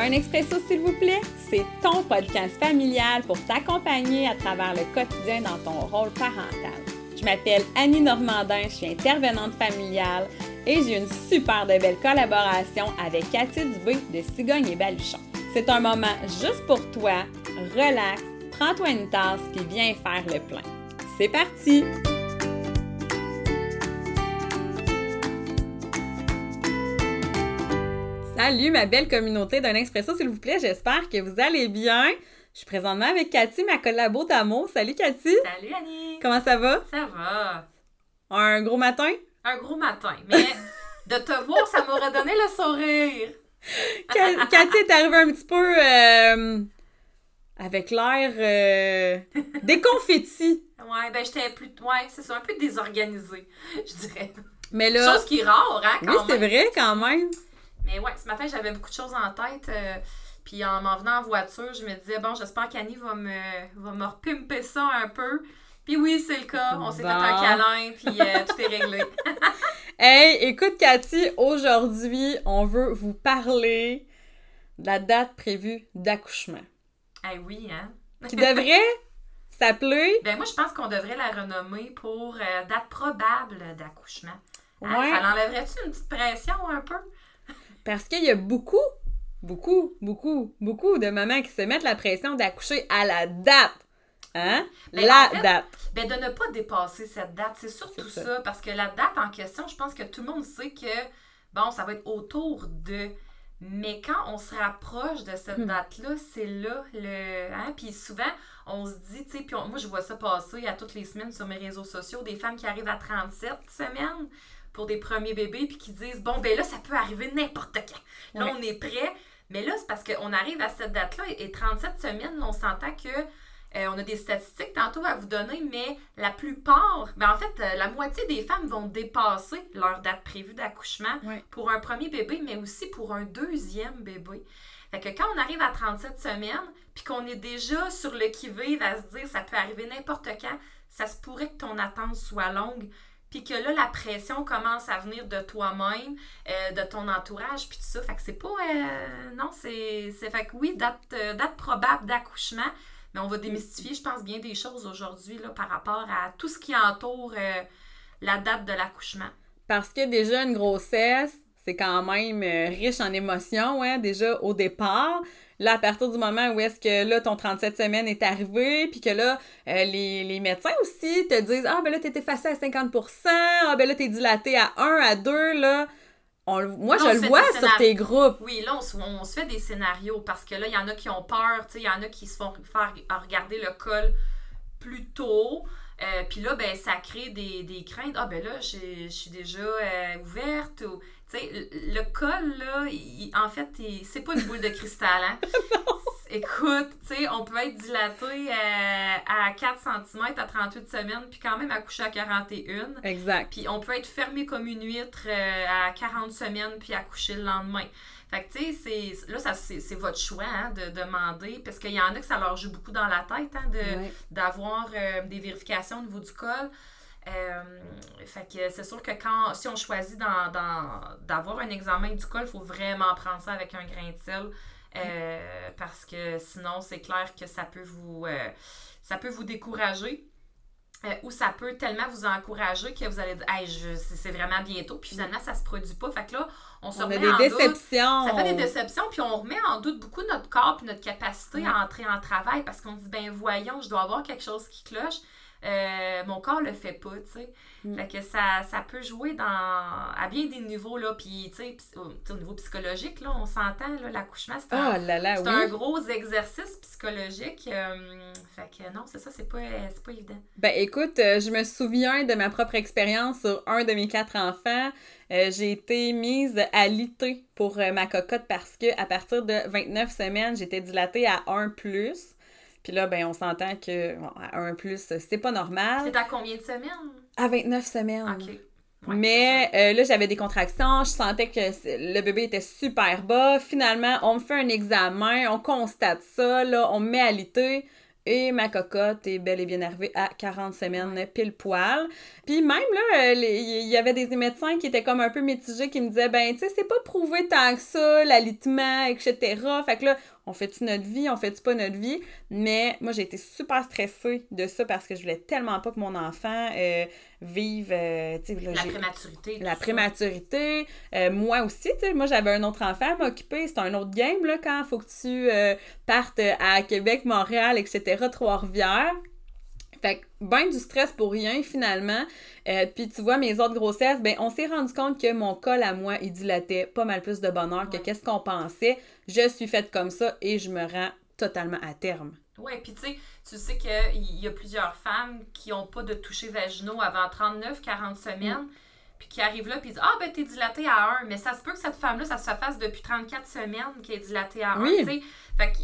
Un expresso, s'il vous plaît, c'est ton podcast familial pour t'accompagner à travers le quotidien dans ton rôle parental. Je m'appelle Annie Normandin, je suis intervenante familiale et j'ai une super de belle collaboration avec Cathy Dubé de Cigogne et Baluchon. C'est un moment juste pour toi, relax, prends-toi une tasse puis viens faire le plein. C'est parti! Salut ma belle communauté d'un expresso s'il vous plaît, j'espère que vous allez bien. Je suis présentement avec Cathy, ma collabo d'amour. Salut Cathy! Salut Annie! Comment ça va? Ça va. Un gros matin? Un gros matin, mais de te voir, ça m'aurait donné le sourire. Cathy est arrivée un petit peu euh, avec l'air euh, déconfetti. Ouais, ben j'étais plus. Ouais, c'est ça, un peu désorganisée, je dirais. Mais là. Chose qui est rare, hein, quand oui, c'est vrai quand même. Mais ouais, ce matin, j'avais beaucoup de choses en tête. euh, puis en m'en venant en voiture, je me disais, bon, j'espère qu'Annie va me, va me repimper ça un peu. Puis oui, c'est le cas. On s'est fait un câlin, puis euh, tout est réglé. Hey, écoute Cathy, aujourd'hui, on veut vous parler de la date prévue d'accouchement. Eh oui, hein? Qui devrait s'appeler. Ben moi, je pense qu'on devrait la renommer pour euh, date probable d'accouchement. Hein? Ouais. Ça l'enlèverait-tu une petite pression un peu? Parce qu'il y a beaucoup, beaucoup, beaucoup, beaucoup de mamans qui se mettent la pression d'accoucher à la date. Hein? Ben, la en fait, date. Ben, de ne pas dépasser cette date, c'est surtout ça. ça. Parce que la date en question, je pense que tout le monde sait que, bon, ça va être autour de. Mais quand on se rapproche de cette Hmm. date-là, c'est là le. Hein? Puis souvent, on se dit, tu sais, puis on- moi, je vois ça passer à toutes les semaines sur mes réseaux sociaux, des femmes qui arrivent à 37 semaines pour des premiers bébés, puis qui disent, bon, ben là, ça peut arriver n'importe quand. Là, Ouais. on est prêt. Mais là, c'est parce qu'on arrive à cette date-là et 37 semaines, on s'entend que euh, on a des statistiques tantôt à vous donner, mais la plupart, ben en fait, euh, la moitié des femmes vont dépasser leur date prévue d'accouchement pour un premier bébé, mais aussi pour un deuxième bébé. Fait que quand on arrive à 37 semaines, puis qu'on est déjà sur le qui-vive à se dire ça peut arriver n'importe quand, ça se pourrait que ton attente soit longue, puis que là, la pression commence à venir de toi-même, euh, de ton entourage, puis tout ça. Fait que c'est pas... euh, non, c'est... Fait que oui, date, euh, date probable d'accouchement, mais on va démystifier, je pense, bien des choses aujourd'hui là, par rapport à tout ce qui entoure la date de l'accouchement. Parce que déjà, une grossesse, c'est quand même riche en émotions, hein, déjà au départ. Là, à partir du moment où est-ce que là, ton 37 semaines est arrivé, puis que là, euh, les, les médecins aussi te disent Ah, ben là, t'es effacé à 50% Ah, ben là, t'es dilaté à 1, à 2, là. On moi, Là, je le vois sur tes groupes. Oui, là, on se, on se fait des scénarios parce que là, il y en a qui ont peur, tu sais, il y en a qui se font faire regarder le col plus tôt. Euh, Puis là, ben, ça crée des, des craintes. Ah, ben là, je suis déjà euh, ouverte. ou- Tu sais, le, col, là, il- en fait, c'est pas une boule de cristal, hein? Écoute, tu sais, on peut être dilaté euh, à 4 cm à 38 semaines, puis quand même accoucher à 41. Exact. Puis on peut être fermé comme une huître à 40 semaines puis accoucher le lendemain. Fait que, tu sais, c'est- là, ça, c'est, c'est votre choix hein, de demander, parce qu'il y en a que ça leur joue beaucoup dans la tête hein, de, d'avoir euh, des vérifications au niveau du col. Euh, fait que c'est sûr que quand, si on choisit d'avoir un examen du col, il faut vraiment prendre ça avec un grain de sel. euh, parce que sinon, c'est clair que ça peut vous, ça peut vous décourager. Euh, ou ça peut tellement vous encourager que vous allez dire hey, c'est, vraiment bientôt, puis finalement ça se produit pas. Fait que là, on se On a remet des en doute. déceptions. Ça fait des déceptions, puis on remet en doute beaucoup notre corps puis notre capacité Ouais. à entrer en travail parce qu'on dit, ben voyons, je dois avoir quelque chose qui cloche. Euh, mon corps le fait pas, tu sais. Mm. Fait que ça, ça peut jouer dans, à bien des niveaux, là. Puis, tu sais, au, niveau psychologique, là, on s'entend, là, l'accouchement, c'est Oh un, là là, c'est oui. un gros exercice psychologique. euh, fait que non, c'est ça, c'est pas, c'est pas évident. Ben écoute, euh, je me souviens de ma propre expérience sur un de mes quatre enfants. Euh, j'ai été mise à l'IT pour ma cocotte parce que à partir de 29 semaines, j'étais dilatée à 1 Puis là, ben on s'entend que bon, à 1 c'est pas normal. C'est à combien de semaines? À 29 semaines. OK. Ouais, Mais euh, là, j'avais des contractions, je sentais que le bébé était super bas. Finalement, on me fait un examen, on constate ça, là, on me met à l'ité. Et ma cocotte est bel et bien arrivée à 40 semaines pile poil. Puis même là, il y avait des médecins qui étaient comme un peu mitigés, qui me disaient, ben, tu sais, c'est pas prouvé tant que ça, l'alitement, etc. Fait que là, on fait-tu notre vie, on fait-tu pas notre vie? Mais moi, j'ai été super stressée de ça parce que je voulais tellement pas que mon enfant euh, vive... Euh, la prématurité. La prématurité. Euh, moi aussi, tu sais, moi, j'avais un autre enfant à m'occuper. C'est un autre game, là, quand il faut que tu partes à Québec, Montréal, etc., Trois-Rivières. Fait que ben du stress pour rien finalement. Euh, puis tu vois, mes autres grossesses, ben on s'est rendu compte que mon col à moi, il dilatait pas mal plus de bonheur que qu'est-ce qu'on pensait. Je suis faite comme ça et je me rends totalement à terme. Oui, puis tu sais, tu sais qu'il y a plusieurs femmes qui n'ont pas de toucher vaginaux avant 39-40 semaines. Mm. Puis qui arrivent là, puis disent Ah, ben, t'es dilatée à 1. Mais ça se peut que cette femme-là, ça se fasse depuis 34 semaines qu'elle est dilatée à 1. Oui. Fait que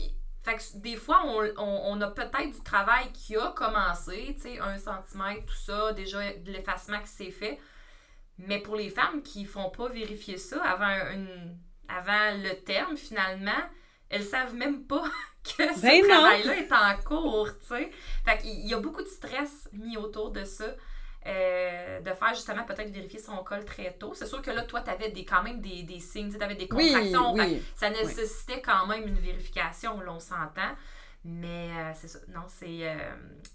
fait que des fois, on, a peut-être du travail qui a commencé, tu sais, un centimètre, tout ça, déjà de l'effacement qui s'est fait. Mais pour les femmes qui font pas vérifier ça avant, une, avant le terme, finalement, elles savent même pas que ce ben travail-là est en cours, tu sais. Fait qu'il y a beaucoup de stress mis autour de ça. Euh, de faire justement peut-être vérifier son col très tôt. C'est sûr que là, toi, tu avais des, quand même des, des signes, tu avais des contractions. ça nécessitait quand même une vérification, là, on s'entend. Mais euh, c'est ça. Non, c'est. Euh...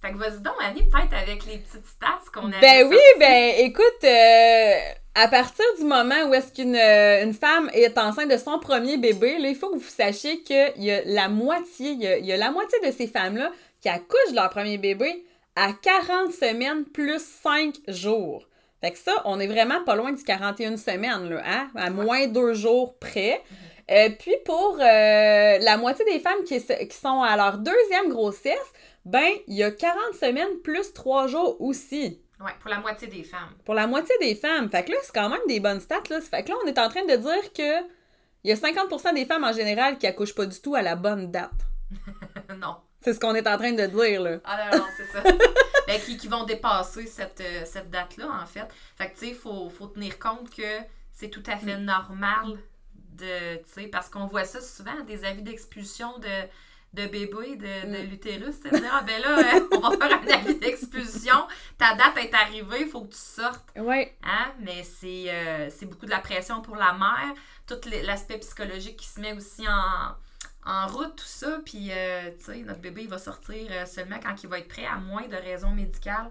Fait que vas-y donc, Annie, peut-être avec les petites stats qu'on a. Ben oui, ben écoute, euh, à partir du moment où est-ce qu'une une femme est enceinte de son premier bébé, là, il faut que vous sachiez qu'il y a la moitié, il y a, il y a la moitié de ces femmes-là qui accouchent de leur premier bébé à 40 semaines plus 5 jours. Fait que ça, on est vraiment pas loin du 41 semaines, là, hein? À moins deux jours près. Euh, puis pour euh, la moitié des femmes qui, qui, sont à leur deuxième grossesse, ben, il y a 40 semaines plus 3 jours aussi. Oui, pour la moitié des femmes. Pour la moitié des femmes. Fait que là, c'est quand même des bonnes stats, là. Fait que là, on est en train de dire que il y a 50% des femmes en général qui accouchent pas du tout à la bonne date. non. C'est ce qu'on est en train de dire, là. Ah non, non, c'est ça. ben, qui, qui, vont dépasser cette, euh, cette date-là, en fait. Fait que, tu sais, il faut, faut, tenir compte que c'est tout à fait normal de, tu sais, parce qu'on voit ça souvent, des avis d'expulsion de, de bébé, de, de mm. l'utérus, c'est dire, ah ben là, euh, on va faire un avis d'expulsion, ta date est arrivée, il faut que tu sortes. Oui. Hein? Mais euh, c'est beaucoup de la pression pour la mère, tout l'aspect psychologique qui se met aussi en en route, tout ça. Puis, euh, tu sais, notre bébé, il va sortir seulement quand il va être prêt, à moins de raisons médicales.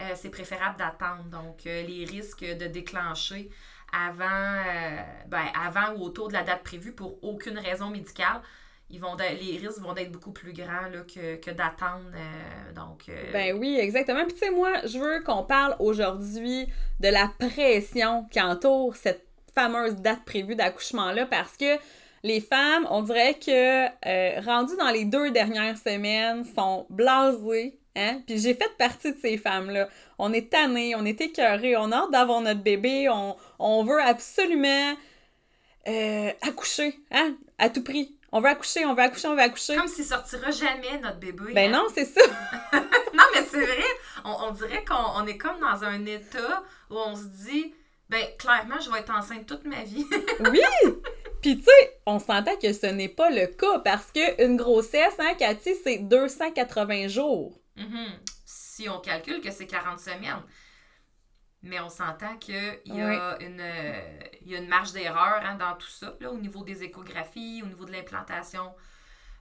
Euh, c'est préférable d'attendre. Donc, les risques de déclencher avant, ben, avant ou autour de la date prévue pour aucune raison médicale, ils vont les risques vont être beaucoup plus grands là, que, que d'attendre. donc, Ben oui, exactement. Puis, tu sais, moi, je veux qu'on parle aujourd'hui de la pression qui entoure cette fameuse date prévue d'accouchement-là parce que les femmes, on dirait que euh, rendues dans les deux dernières semaines, sont blasées. Hein? Puis j'ai fait partie de ces femmes-là. On est tannées, on est écœurées, on a hâte d'avoir notre bébé, on, veut absolument euh, accoucher, hein? À tout prix. On veut accoucher, on veut accoucher, on veut accoucher. Comme s'il sortira jamais notre bébé. Ben hein? non, c'est ça. non, mais c'est vrai. On, dirait qu'on est comme dans un état où on se dit, ben clairement, je vais être enceinte toute ma vie. oui! Puis tu sais, on s'entend que ce n'est pas le cas parce qu'une grossesse, hein, Cathy, c'est 280 jours. Mm-hmm. Si on calcule que c'est 40 semaines. Mais on s'entend qu'il y, a une, y a une marge d'erreur hein, dans tout ça, là, au niveau des échographies, au niveau de l'implantation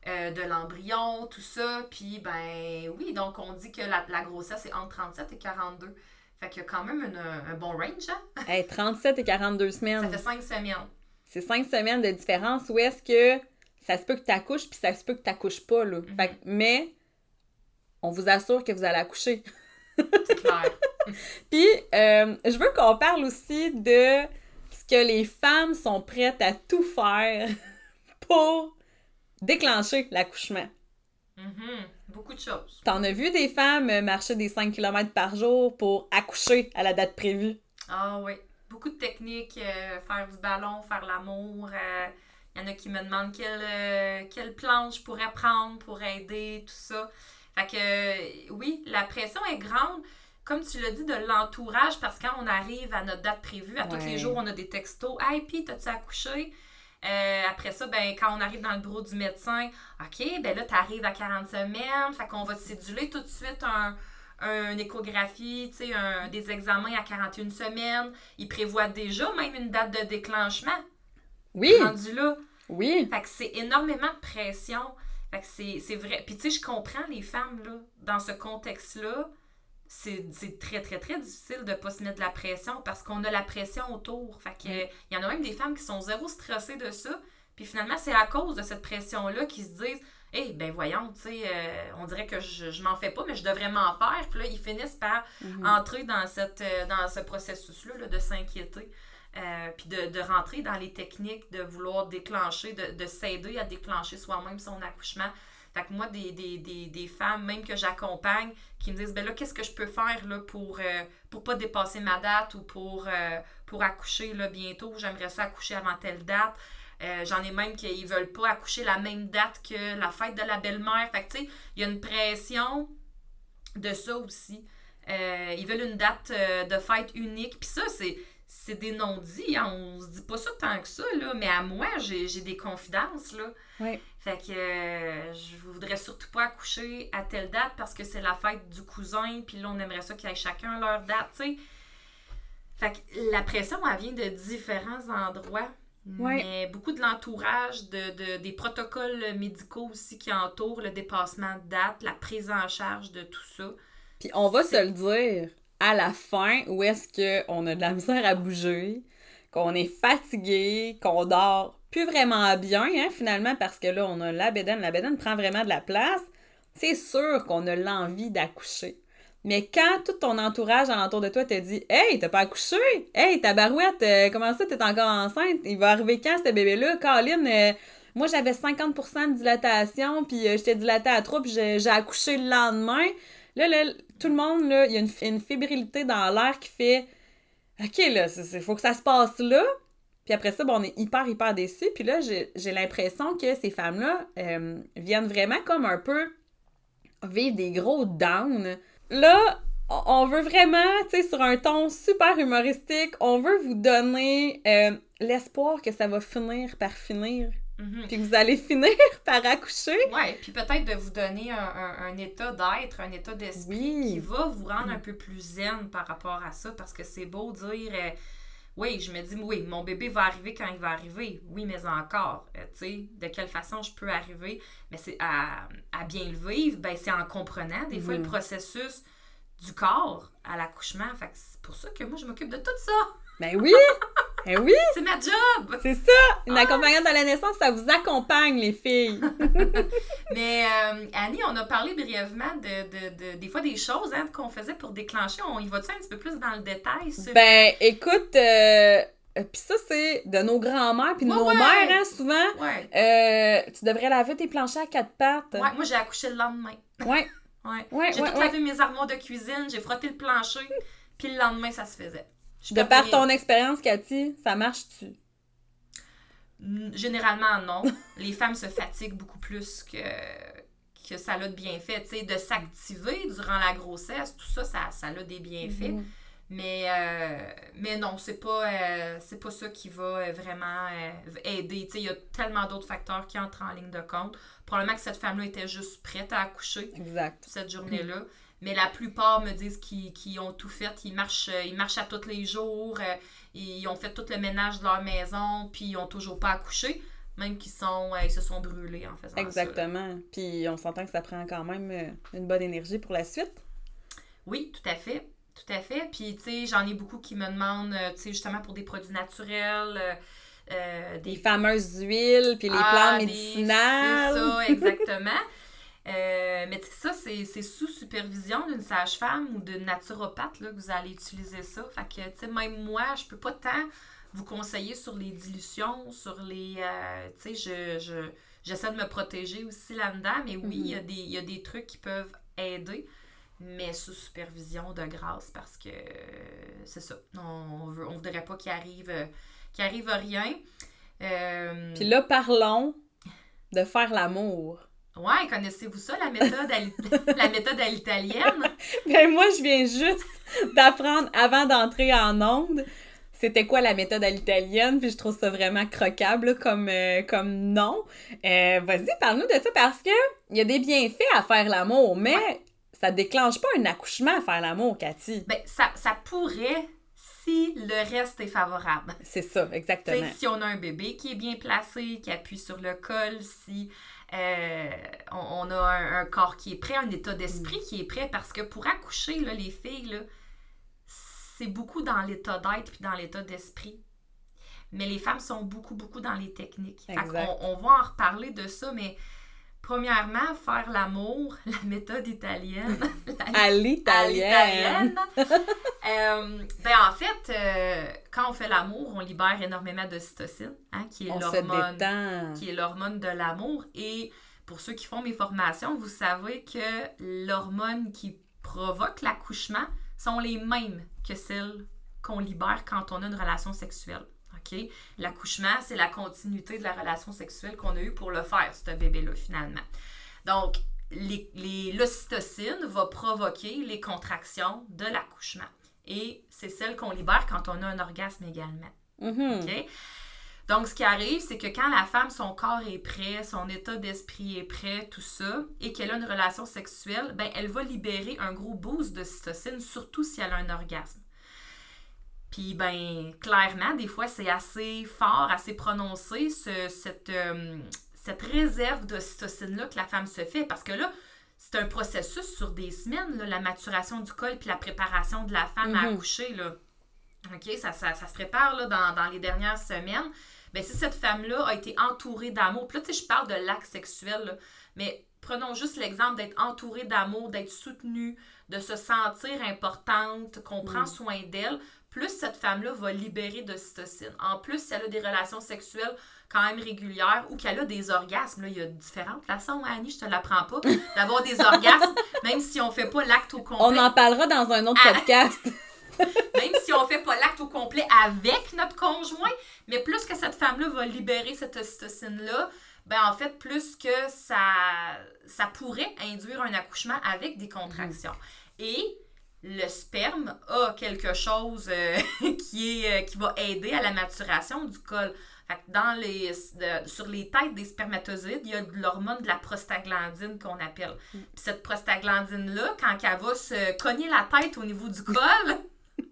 euh, de l'embryon, tout ça. Puis, ben oui, donc on dit que la, la grossesse est entre 37 et 42. Fait qu'il y a quand même un bon range. Hein? 37 et 42 semaines. Ça fait 5 semaines c'est cinq semaines de différence où est-ce que ça se peut que tu accouches puis ça se peut que tu n'accouches pas. Là. Mhm. mais on vous assure que vous allez accoucher. C'est clair. puis euh, je veux qu'on parle aussi de ce que les femmes sont prêtes à tout faire pour déclencher l'accouchement. Mhm. Beaucoup de choses. T'en as vu des femmes marcher des 5 km par jour pour accoucher à la date prévue? Ah oui beaucoup de techniques, euh, faire du ballon, faire l'amour. Il euh, y en a qui me demandent quelle, euh, quelle planche je pourrais prendre pour aider, tout ça. Fait que oui, la pression est grande. Comme tu l'as dit, de l'entourage, parce que quand on arrive à notre date prévue, à tous les jours, on a des textos. Hey, puis, t'as-tu accouché? Euh, après ça, ben, quand on arrive dans le bureau du médecin, OK, ben là, tu arrives à 40 semaines, fait qu'on va te céduler tout de suite un, une échographie, un, des examens à 41 semaines. Il prévoit déjà même une date de déclenchement. Oui. Rendu là. Oui. Fait que c'est énormément de pression. Fait que c'est vrai. Puis tu sais, je comprends les femmes, là, dans ce contexte-là. C'est très, très, très difficile de ne pas se mettre de la pression parce qu'on a la pression autour. Fait que, il y en a même des femmes qui sont zéro stressées de ça. Puis finalement, c'est à cause de cette pression-là qu'ils se disent eh ben voyons, tu sais, euh, on dirait que je, je m'en fais pas, mais je devrais m'en faire. Puis là, ils finissent par mhm. entrer dans, cette, euh, dans ce processus-là de s'inquiéter. Euh, puis de, rentrer dans les techniques, de vouloir déclencher, de, de s'aider à déclencher soi-même son accouchement. Fait que moi, des, des, des, des femmes, même que j'accompagne, qui me disent, ben là, qu'est-ce que je peux faire là, pour euh, pour pas dépasser ma date ou pour, pour accoucher là, bientôt, j'aimerais ça accoucher avant telle date. Euh, j'en ai même qui ne veulent pas accoucher la même date que la fête de la belle-mère. Fait que, tu sais, il y a une pression de ça aussi. Euh, ils veulent une date euh, de fête unique. Puis ça, c'est, c'est des non-dits. Hein. On se dit pas ça tant que ça, là. Mais à moi, j'ai, des confidences, là. Fait que je voudrais surtout pas accoucher à telle date parce que c'est la fête du cousin. Puis là, on aimerait ça qu'ils aient chacun leur date, tu sais. Fait que la pression, elle vient de différents endroits. Mais beaucoup de l'entourage, de, des protocoles médicaux aussi qui entourent le dépassement de date, la prise en charge de tout ça. Puis on va se le dire, à la fin, où est-ce qu'on a de la misère à bouger, qu'on est fatigué, qu'on dort plus vraiment bien, hein, finalement, parce que là, on a la bédaine, la bédaine prend vraiment de la place, c'est sûr qu'on a l'envie d'accoucher. Mais quand tout ton entourage alentour de toi te dit Hey, t'as pas accouché? Hey, ta barouette, euh, comment ça, t'es encore enceinte? Il va arriver quand ce bébé-là? Caroline, euh, moi j'avais 50% de dilatation, puis euh, j'étais dilatée à trop, puis j'ai accouché le lendemain. Là, là, tout le monde, il y a une, fébrilité dans l'air qui fait OK, là, il faut que ça se passe là. Puis après ça, bon, on est hyper, hyper déçus. Puis là, j'ai l'impression que ces femmes-là viennent vraiment comme un peu vivre des gros downs là, on veut vraiment, tu sais, sur un ton super humoristique, on veut vous donner euh, l'espoir que ça va finir par finir. Mhm. Puis que vous allez finir par accoucher. Ouais, puis peut-être de vous donner un, état d'être, un état d'esprit qui va vous rendre un peu plus zen par rapport à ça, parce que c'est beau dire. Euh, oui, je me dis, oui, mon bébé va arriver quand il va arriver. Oui, mais encore, euh, tu sais, de quelle façon je peux arriver? Mais c'est à, bien le vivre, ben, c'est en comprenant des fois le mhm. processus du corps à l'accouchement. Fait c'est pour ça que moi, je m'occupe de tout ça. Ben oui! Ben oui! C'est ma job! C'est ça! Une ah! accompagnante à la naissance, ça vous accompagne, les filles! Mais euh, Annie, on a parlé brièvement de, des fois des choses hein, qu'on faisait pour déclencher. On y va-tu un petit peu plus dans le détail? Ben, écoute, euh, puis ça, c'est de nos grands-mères puis de nos mères, hein, souvent. Ouais. Euh, tu devrais laver tes planchers à quatre pattes. Ouais, moi, j'ai accouché le lendemain. Ouais. Ouais. j'ai tout lavé mes armoires de cuisine, j'ai frotté le plancher, puis le lendemain, ça se faisait. De par ton expérience, Cathy, ça marche-tu? Généralement, non. les femmes se fatiguent beaucoup plus que, que ça a de bienfaits. Tu sais, de s'activer durant la grossesse, tout ça, ça, ça a des bienfaits. Mhm. Mais, euh, mais non, c'est pas, euh, c'est pas ça qui va euh, vraiment aider. Il y a tellement d'autres facteurs qui entrent en ligne de compte. Probablement que cette femme-là était juste prête à accoucher exact. cette journée-là. Mais la plupart me disent qu'ils ont tout fait. Ils marchent, ils marchent à tous les jours. ils ont fait tout le ménage de leur maison. Puis ils n'ont toujours pas accouché. Même qu'ils sont, ils se sont brûlés en faisant Exactement. Puis on s'entend que ça prend quand même une bonne énergie pour la suite. Oui, tout à fait. Tout à fait. Puis, tu sais, j'en ai beaucoup qui me demandent, euh, tu sais, justement pour des produits naturels. Euh, euh, des... fameuses huiles, puis les ah, plantes médicinales. C'est ça, exactement. mais tu sais, ça, c'est sous supervision d'une sage-femme ou d'une naturopathe là, que vous allez utiliser ça. Fait que, tu sais, même moi, je peux pas tant vous conseiller sur les dilutions, sur les... tu sais, je, j'essaie de me protéger aussi là-dedans, mais oui, il y, y, a des trucs qui peuvent aider mais sous supervision de grâce parce que c'est ça. On veut, on voudrait pas qu'il arrive, qu'il arrive rien. Euh, Puis là, parlons de faire l'amour. Ouais, connaissez-vous ça, la méthode à, la méthode à l'italienne? ben moi, je viens juste d'apprendre avant d'entrer en onde. c'était quoi la méthode à l'italienne, puis je trouve ça vraiment croquable comme, euh, comme nom. Euh, vas-y, parle-nous de ça parce que il y a des bienfaits à faire l'amour, mais ça déclenche pas un accouchement à faire l'amour, Cathy. Ben, ça, ça pourrait si le reste est favorable. C'est ça, exactement. si on a un bébé qui est bien placé, qui appuie sur le col, si euh, on, a un, corps qui est prêt, un état d'esprit mm. qui est prêt, parce que pour accoucher, là, les filles, c'est beaucoup dans l'état d'être puis dans l'état d'esprit. Mais les femmes sont beaucoup, beaucoup dans les techniques. On, on, va en reparler de ça, mais Premièrement, faire l'amour, la méthode italienne. à l'italienne. euh, ben en fait, euh, quand on fait l'amour, on libère énormément d'ocytocine, hein, qui est l'hormone qui est l'hormone de l'amour. Et pour ceux qui font mes formations, vous savez que l'hormone qui provoque l'accouchement sont les mêmes que celles qu'on libère quand on a une relation sexuelle. L'accouchement, c'est la continuité de la relation sexuelle qu'on a eue pour le faire, ce bébé-là, finalement. Donc, l'ocytocine va provoquer les contractions de l'accouchement. Et c'est celle qu'on libère quand on a un orgasme également. Mm-hmm. Donc, ce qui arrive, c'est que quand la femme, son corps est prêt, son état d'esprit est prêt, tout ça, et qu'elle a une relation sexuelle, ben, elle va libérer un gros boost de cytocine, surtout si elle a un orgasme. Puis, ben, clairement, des fois, c'est assez fort, assez prononcé, cette, euh, cette réserve d'ocytocine-là que la femme se fait. Parce que là, c'est un processus sur des semaines, la maturation du col puis la préparation de la femme à mhm. accoucher. Là. OK, ça, ça, se prépare là, dans, dans les dernières semaines. Ben, si cette femme-là a été entourée d'amour, puis là, tu sais, je parle de l'acte sexuel, mais prenons juste l'exemple d'être entourée d'amour, d'être soutenue, de se sentir importante, qu'on prend mhm. soin d'elle plus cette femme-là va libérer d'ocytocine. En plus, si elle a des relations sexuelles quand même régulières ou qu'elle a des orgasmes, là, il y a différentes façons, Annie, je te l'apprends pas, d'avoir des orgasmes, même si on fait pas l'acte au complet. On en parlera dans un autre ah! podcast. même si on fait pas l'acte au complet avec notre conjoint, mais plus que cette femme-là va libérer cette ocytocine-là, ben en fait, plus que ça, ça pourrait induire un accouchement avec des contractions. Et le sperme a quelque chose euh, qui, est, euh, qui va aider à la maturation du col. dans les, sur les têtes des spermatozoïdes, il y a de l'hormone de la prostaglandine qu'on appelle. Mm. cette prostaglandine-là, quand elle va se cogner la tête au niveau du col,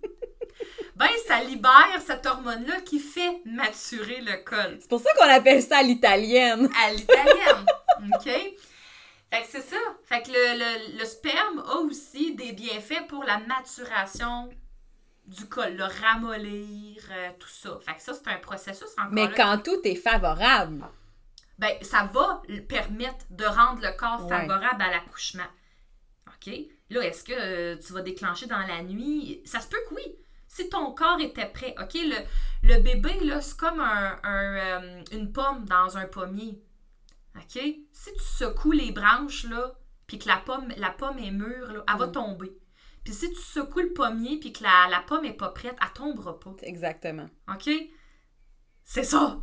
ben ça libère cette hormone-là qui fait maturer le col. C'est pour ça qu'on appelle ça à l'italienne. À l'italienne, OK? Fait que c'est ça. Fait que le, sperme a aussi des bienfaits pour la maturation du col, le ramollir, euh, tout ça. Fait que ça, c'est un processus encore Mais quand tout est favorable. Ben, ça va permettre de rendre le corps favorable à l'accouchement. OK? Là, est-ce que euh, tu vas déclencher dans la nuit? Ça se peut que oui. Si ton corps était prêt, OK? Le, le bébé, là, c'est comme un, euh, une pomme dans un pommier. OK? Si tu secoues les branches, là, puis que la pomme, la pomme est mûre, là, elle va mm. tomber. Puis si tu secoues le pommier, puis que la, la pomme est pas prête, elle tombera pas. Exactement. OK? C'est ça!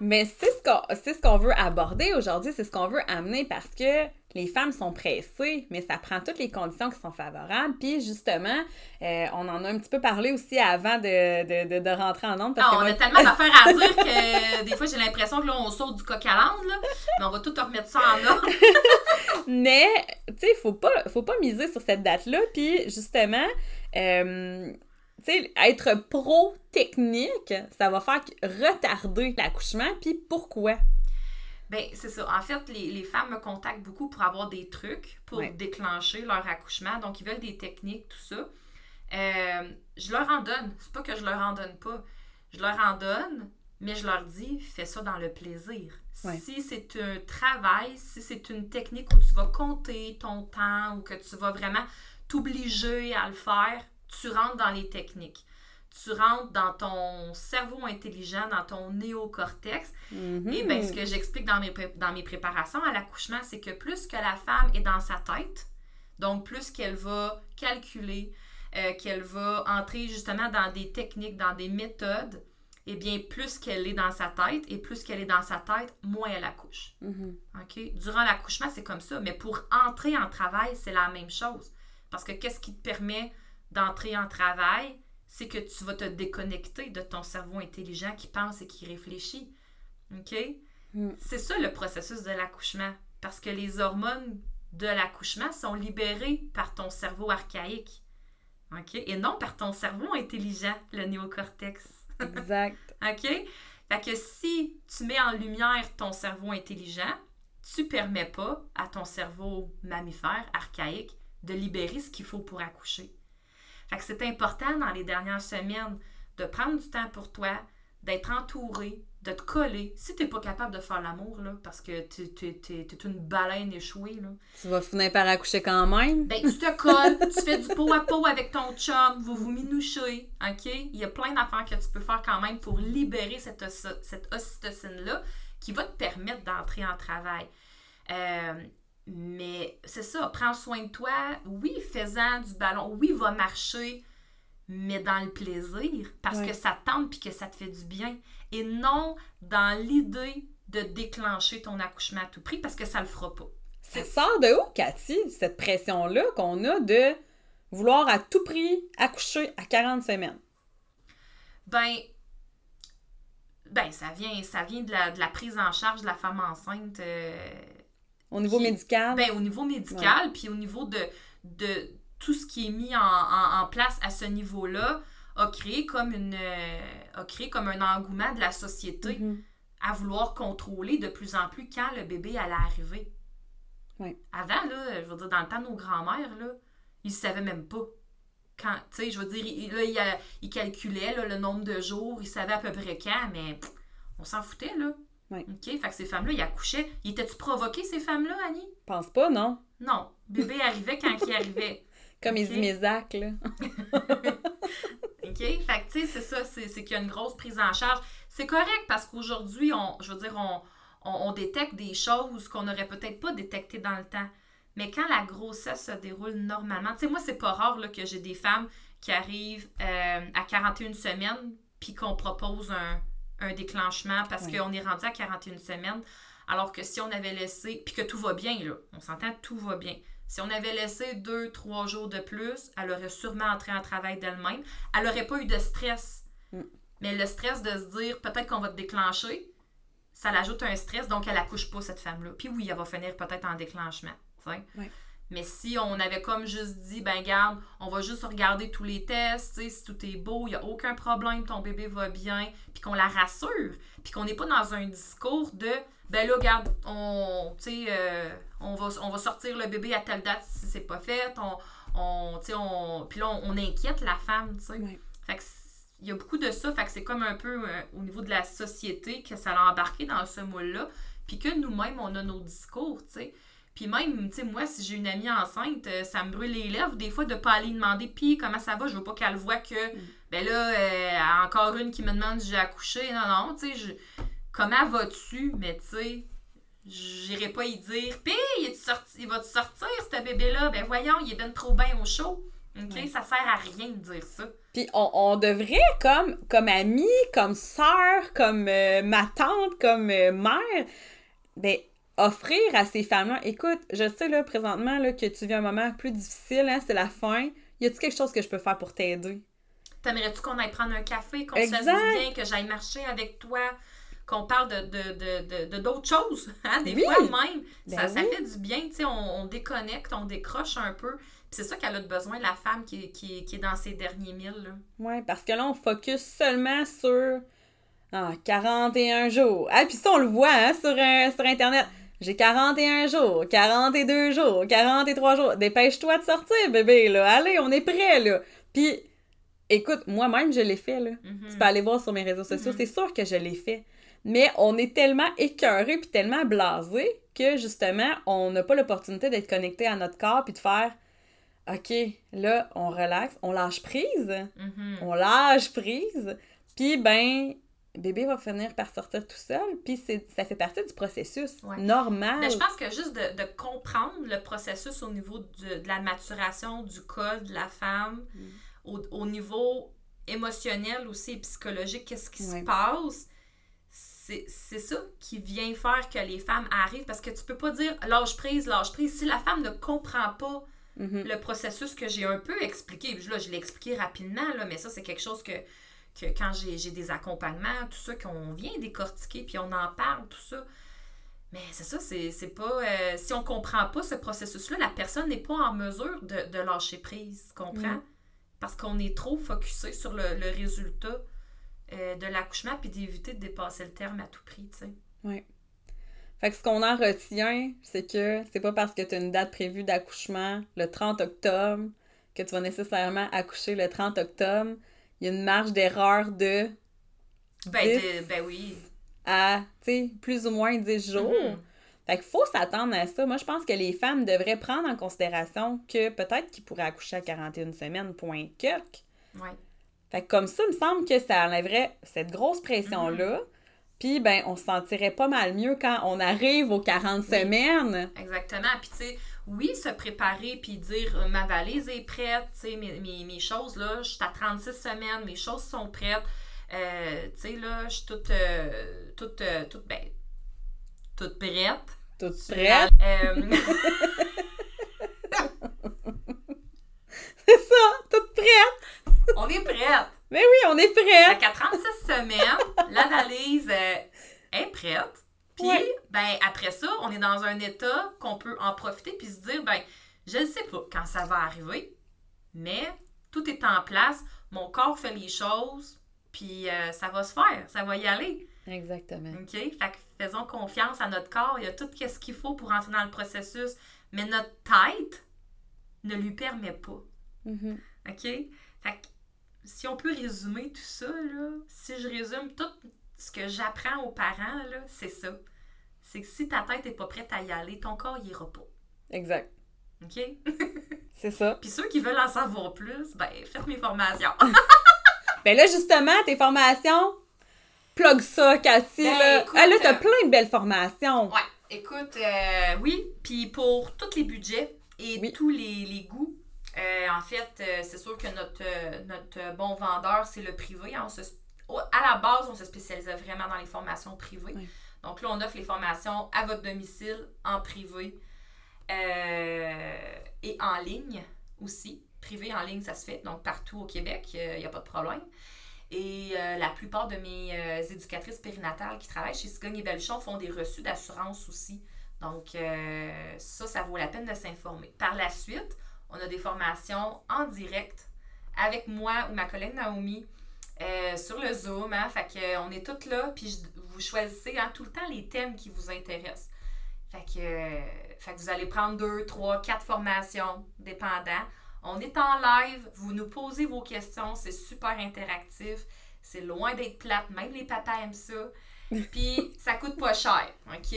Mais c'est ce qu'on ce qu'on veut aborder aujourd'hui, c'est ce qu'on veut amener parce que les femmes sont pressées, mais ça prend toutes les conditions qui sont favorables. Puis justement, euh, on en a un petit peu parlé aussi avant de, de, de, rentrer en onde. Ah, on a tellement d'affaires à dire que des fois j'ai l'impression que là on saute du coq à l'âne, mais on va tout remettre ça en ordre. mais, tu sais, faut pas, faut pas miser sur cette date-là. Puis justement, euh, tu sais, être pro-technique, ça va faire retarder l'accouchement. Puis pourquoi? Ben, c'est ça. En fait, les, femmes me contactent beaucoup pour avoir des trucs pour déclencher leur accouchement. Donc, ils veulent des techniques, tout ça. Euh, je leur en donne. C'est pas que je leur en donne pas. Je leur en donne, mais je leur dis, fais ça dans le plaisir. Si c'est un travail, si c'est une technique où tu vas compter ton temps ou que tu vas vraiment t'obliger à le faire, tu rentres dans les techniques. Tu rentres dans ton cerveau intelligent, dans ton néocortex. Et bien, ce que j'explique dans mes, dans mes préparations à l'accouchement, c'est que plus que la femme est dans sa tête, donc plus qu'elle va calculer, euh, qu'elle va entrer justement dans des techniques, dans des méthodes, et eh bien, plus qu'elle est dans sa tête et plus qu'elle est dans sa tête, moins elle accouche. Mm-hmm. OK? Durant l'accouchement, c'est comme ça. Mais pour entrer en travail, c'est la même chose. Parce que qu'est-ce qui te permet d'entrer en travail, c'est que tu vas te déconnecter de ton cerveau intelligent qui pense et qui réfléchit. OK? Mm. C'est ça le processus de l'accouchement. Parce que les hormones de l'accouchement sont libérées par ton cerveau archaïque. OK? Et non par ton cerveau intelligent, le néocortex. Exact. OK? Fait que si tu mets en lumière ton cerveau intelligent, tu permets pas à ton cerveau mammifère, archaïque, de libérer ce qu'il faut pour accoucher. Fait que c'est important dans les dernières semaines de prendre du temps pour toi, d'être entouré, de te coller. Si tu n'es pas capable de faire l'amour, là, parce que tu es, une baleine échouée, là, Tu vas finir par accoucher quand même? ben, tu te colles, tu fais du pot à pot avec ton chum, vous vous minouchez, OK? Il y a plein d'affaires que tu peux faire quand même pour libérer cette, cette ocytocine-là qui va te permettre d'entrer en travail. Euh, mais c'est ça, prends soin de toi. Oui, fais-en du ballon. Oui, va marcher, mais dans le plaisir, parce que ça te tente puis que ça te fait du bien. Et non dans l'idée de déclencher ton accouchement à tout prix, parce que ça le fera pas. Ça sort de où, Cathy, cette pression-là qu'on a de vouloir à tout prix accoucher à 40 semaines? Ben, ben ça vient, ça vient de la, de la prise en charge de la femme enceinte. euh, Au niveau Qui- médical? ben, au niveau médical, puis au niveau de, de tout ce qui est mis en, en- en place à ce niveau-là, a créé comme une euh, a créé comme un engouement de la société Mhm. à vouloir contrôler de plus en plus quand le bébé allait arriver. Ouais. Avant, là, je veux dire, dans le temps de nos grands-mères, là, ils savaient même pas. Quand, tu sais, je veux dire, ils, là, ils, euh, ils calculaient là, le nombre de jours, ils savaient à peu près quand, mais pff, on s'en foutait, là. Ouais. OK? Fait que ces femmes-là, ils accouchaient. Ils étaient-tu provoqués, ces femmes-là, Annie? Pense pas, non? Non. Bébé arrivait quand il arrivait. Comme Ok. il dit Mézac, là. OK? Fait que, tu sais, c'est ça, c'est c'est qu'il y a une grosse prise en charge. C'est correct parce qu'aujourd'hui, on, je veux dire, on, on, on détecte des choses qu'on n'aurait peut-être pas détectées dans le temps. Mais quand la grossesse se déroule normalement, tu sais, moi, c'est pas rare là, que j'ai des femmes qui arrivent euh, à 41 semaines puis qu'on propose un, un déclenchement parce Oui. qu'on est rendu à 41 semaines. Alors que si on avait laissé, puis que tout va bien, là, on s'entend, tout va bien. Si on avait laissé deux, trois jours de plus, elle aurait sûrement entré en travail d'elle-même. Elle n'aurait pas eu de stress. Mm. Mais le stress de se dire peut-être qu'on va te déclencher, ça l'ajoute un stress, donc elle accouche pas, cette femme-là. Puis oui, elle va finir peut-être en déclenchement. Mais si on avait comme juste dit, ben garde, on va juste regarder tous les tests, si tout est beau, il n'y a aucun problème, ton bébé va bien, puis qu'on la rassure, puis qu'on n'est pas dans un discours de, ben là, regarde, on, euh, on, va, on va sortir le bébé à telle date si c'est pas fait, on, on, on, puis là, on, on inquiète la femme, tu sais. Fait que il y a beaucoup de ça, fait que c'est comme un peu euh, au niveau de la société que ça l'a embarqué dans ce moule-là, puis que nous-mêmes, on a nos discours, tu sais. Puis même, tu sais, moi, si j'ai une amie enceinte, euh, ça me brûle les lèvres des fois de pas aller demander, puis comment ça va, je veux pas qu'elle voit que, ben là, euh, encore une qui me demande si j'ai accouché. Non, non, tu sais, je- comment vas-tu, mais tu sais, j'irai pas y dire, pis, il, est-tu sorti- il va-tu sortir, ce bébé-là? Ben voyons, il est ben trop bien au chaud. OK? Ouais. Ça sert à rien de dire ça. Puis on, on devrait, comme, comme amie, comme sœur, comme euh, ma tante, comme euh, mère, ben, offrir à ces femmes-là, écoute, je sais là présentement là, que tu vis un moment plus difficile, hein, c'est la fin. Y a-t-il quelque chose que je peux faire pour t'aider? T'aimerais-tu qu'on aille prendre un café, qu'on se fasse bien, que j'aille marcher avec toi, qu'on parle de, de, de, d'autres choses, hein, des Oui. fois même? Ben ça, ça oui. fait du bien, tu sais, on, on déconnecte, on décroche un peu. C'est ça qu'elle a besoin, la femme qui, qui, qui est dans ses derniers milles. Ouais, parce que là, on focus seulement sur ah, 41 jours. Ah, puis ça, on le voit hein, sur, euh, sur Internet. J'ai 41 jours, 42 jours, 43 jours. Dépêche-toi de sortir, bébé, là. Allez, on est prêt, là. Puis, écoute, moi-même, je l'ai fait, là. Mhm. Tu peux aller voir sur mes réseaux sociaux, Mhm. c'est sûr que je l'ai fait. Mais on est tellement écœuré puis tellement blasé que justement, on n'a pas l'opportunité d'être connecté à notre corps puis de faire OK, là, on relaxe, on lâche prise, Mhm. on lâche prise, puis ben bébé va finir par sortir tout seul, puis c'est ça fait partie du processus Ouais. normal. Mais je pense que juste de, de comprendre le processus au niveau de, de la maturation du corps de la femme, Mm. au, au niveau émotionnel aussi et psychologique, qu'est-ce qui Ouais. se passe, c'est ça qui vient faire que les femmes arrivent parce que tu peux pas dire lâche prise, lâche prise. Si la femme ne comprend pas Mhm. le processus que j'ai un peu expliqué. Là, je l'ai expliqué rapidement, là, mais ça, c'est quelque chose que, que quand j'ai des accompagnements, tout ça, qu'on vient décortiquer, puis on en parle, tout ça. Mais c'est ça, c'est c'est pas. euh, si on comprend pas ce processus-là, la personne n'est pas en mesure de, de lâcher prise, tu comprends? Mm. Parce qu'on est trop focusé sur le, le résultat euh, de l'accouchement, puis d'éviter de dépasser le terme à tout prix, tu sais. Fait que ce qu'on en retient, c'est que c'est pas parce que tu as une date prévue d'accouchement le 30 octobre que tu vas nécessairement accoucher le 30 octobre. Il y a une marge d'erreur de Ben, de- ben oui. à, tu sais, plus ou moins 10 jours. Mhm. Fait qu'il faut s'attendre à ça. Moi, je pense que les femmes devraient prendre en considération que peut-être qu'ils pourraient accoucher à 41 semaines, point quelques. Ouais. Fait que comme ça, il me semble que ça enlèverait cette grosse pression-là. Puis, ben, on se sentirait pas mal mieux quand on arrive aux 40 Oui. semaine. Exactement. Puis, tu sais, oui, se préparer puis dire euh, ma valise est prête, tu sais, mes, mes, mes choses, là, je suis à 36 semaines, mes choses sont prêtes. Euh, tu sais, là, je suis toute, euh, toute, toute, ben, toute prête. Toute prête? C'est ça, toute prête. on est prête. Mais oui, on est Fait prête. qu'à 36 semaines, la valise est prête. Puis, Ouais. ben, après ça, on est dans un état qu'on peut en profiter puis se dire, ben, je ne sais pas quand ça va arriver, mais tout est en place, mon corps fait les choses, puis euh, ça va se faire, ça va y aller. Exactement. OK? Fait que faisons confiance à notre corps, il y a tout ce qu'il faut pour entrer dans le processus, mais notre tête ne lui permet pas. Mhm. OK? Fait que si on peut résumer tout ça, là, si je résume tout ce que j'apprends aux parents, c'est ça. C'est que si ta tête n'est pas prête à y aller, ton corps ira pas. Exact. OK? C'est ça. Puis ceux qui veulent en savoir plus, ben, faites mes formations. Ben là, justement, tes formations, plug ça, Cathy. Ben, là. écoute, ah, là, t'as euh, plein de belles formations. Ouais, écoute, euh, oui, puis pour tous les budgets et Oui. tous les, les goûts, euh, en fait, euh, c'est sûr que notre, euh, notre bon vendeur, c'est le privé. hein. On se- à la base, on se spécialisait vraiment dans les formations privées. Oui. Donc là, on offre les formations à votre domicile, en privé euh, et en ligne aussi. Privé en ligne, ça se fait. Donc partout au Québec, il n'y a pas de problème. Et euh, la plupart de mes euh, éducatrices périnatales qui travaillent chez Cigogne et Belchon font des reçus d'assurance aussi. Donc, euh, ça, ça vaut la peine de s'informer. Par la suite, on a des formations en direct avec moi ou ma collègue Naomi euh, sur le Zoom. Hein, fait que, euh, on est toutes là, puis je- vous choisissez hein, tout le temps les thèmes qui vous intéressent. Fait que, euh, fait que vous allez prendre deux, trois, quatre formations, dépendant. On est en live, vous nous posez vos questions, c'est super interactif. C'est loin d'être plate, même les papas aiment ça. Puis ça coûte pas cher, OK?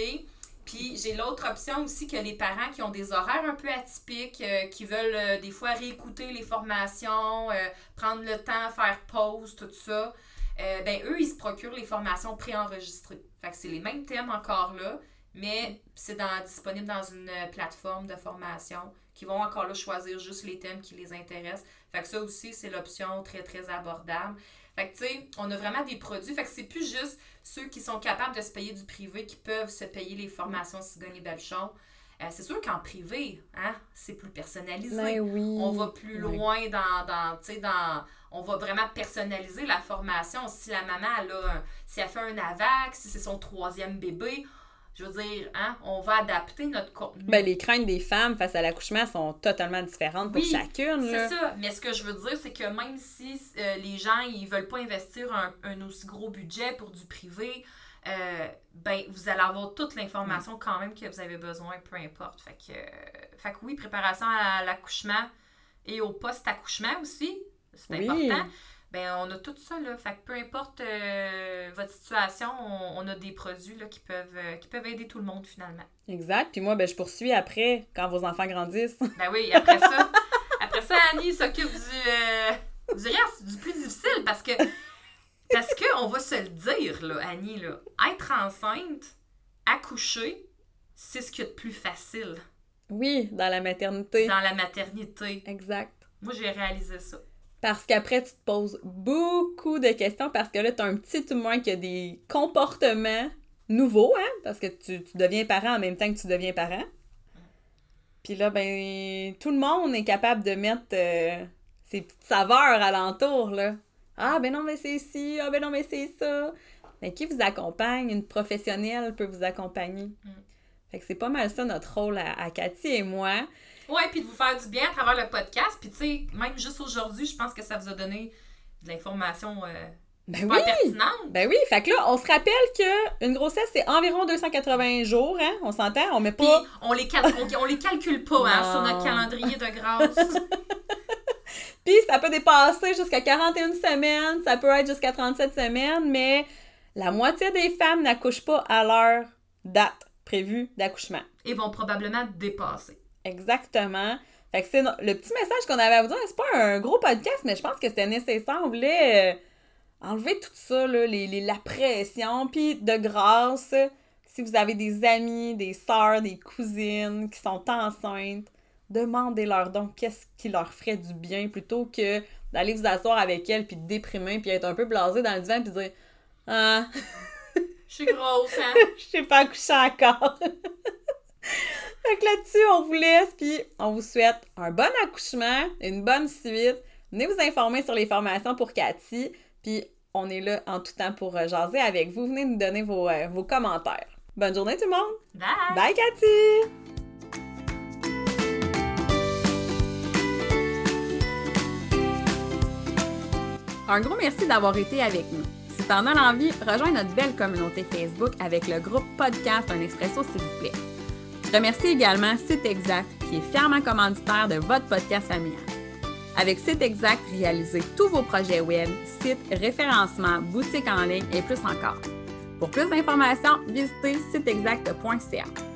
Puis j'ai l'autre option aussi que les parents qui ont des horaires un peu atypiques, euh, qui veulent euh, des fois réécouter les formations, euh, prendre le temps, faire pause, tout ça, euh, ben eux, ils se procurent les formations préenregistrées. Fait que c'est les mêmes thèmes encore là, mais c'est dans, disponible dans une euh, plateforme de formation qui vont encore là choisir juste les thèmes qui les intéressent. Fait que ça aussi, c'est l'option très, très abordable. Fait que, tu sais, on a vraiment des produits. Fait que c'est plus juste ceux qui sont capables de se payer du privé qui peuvent se payer les formations Cigogne et Belchon. Euh, c'est sûr qu'en privé, hein, c'est plus personnalisé. Ben oui. On va plus Oui. loin dans, dans. On va vraiment personnaliser la formation. Si la maman, elle a un- si elle fait un AVAC, si c'est son troisième bébé, je veux dire, hein, on va adapter notre contenu. Ben, les craintes des femmes face à l'accouchement sont totalement différentes pour Oui, chacune. C'est ça. Mais ce que je veux dire, c'est que même si euh, les gens ils veulent pas investir un, un aussi gros budget pour du privé, euh, ben vous allez avoir toute l'information quand même que vous avez besoin, peu importe. Fait que, euh, fait que oui, préparation à l'accouchement et au post-accouchement aussi, c'est Oui. important. Ben, on a tout ça, là. Fait que peu importe euh, votre situation, on, on a des produits là, qui, peuvent, euh, qui peuvent aider tout le monde finalement. Exact. Puis moi, ben, je poursuis après, quand vos enfants grandissent. Ben oui, après ça, après ça, Annie s'occupe du, euh, du reste, du plus difficile, parce que, parce que, on va se le dire, là, Annie, là, être enceinte, accoucher, c'est ce qu'il y a de plus facile oui, dans la maternité. dans la maternité. Exact. Moi, j'ai réalisé ça. Parce qu'après, tu te poses beaucoup de questions parce que là, tu as un petit humain qui a des comportements nouveaux, hein? Parce que tu, tu deviens parent en même temps que tu deviens parent. Puis là, ben, tout le monde est capable de mettre euh, ses petites saveurs alentour, là. Ah, ben non, mais c'est ci, ah, ben non, mais c'est ça. Mais qui vous accompagne? Une professionnelle peut vous accompagner. Mm. Fait que c'est pas mal ça notre rôle à, à Cathy et moi. Ouais, puis de vous faire du bien à travers le podcast. Puis tu sais, même juste aujourd'hui, je pense que ça vous a donné de l'information euh, Ben oui! pertinente. Ben oui, fait que là, on se rappelle que une grossesse, c'est environ 280 jours, hein? On s'entend? On met pas... on les, cal- on, on les calcule pas hein, sur notre calendrier de grâce. Puis ça peut dépasser jusqu'à 41 semaines, ça peut être jusqu'à 37 semaines, mais la moitié des femmes n'accouchent pas à leur date prévue d'accouchement. Et vont probablement dépasser. Exactement. Fait que c'est le petit message qu'on avait à vous dire. C'est pas un gros podcast, mais je pense que c'était nécessaire. On voulait euh, enlever tout ça, là, les, les- la pression. Puis de grâce, si vous avez des amis, des sœurs, des cousines qui sont enceintes, demandez-leur donc qu'est-ce qui leur ferait du bien plutôt que d'aller vous asseoir avec elles puis de déprimer puis être un peu blasé dans le divan puis dire Ah, Je suis grosse, hein? je sais pas accoucher encore. que là-dessus, on vous laisse, puis on vous souhaite un bon accouchement, une bonne suite. Venez vous informer sur les formations pour Cathy, puis on est là en tout temps pour euh, jaser avec vous. Venez nous donner vos, euh, vos commentaires. Bonne journée tout le monde! Bye! Bye Cathy! Un gros merci d'avoir été avec nous. Si t'en as l'envie, rejoins notre belle communauté Facebook avec le groupe Podcast Un Expresso, s'il vous plaît. Je remercie également Site Exact, qui est fièrement commanditaire de votre podcast familial. Avec Site Exact, réalisez tous vos projets web, sites, référencement, boutiques en ligne et plus encore. Pour plus d'informations, visitez siteexact.ca.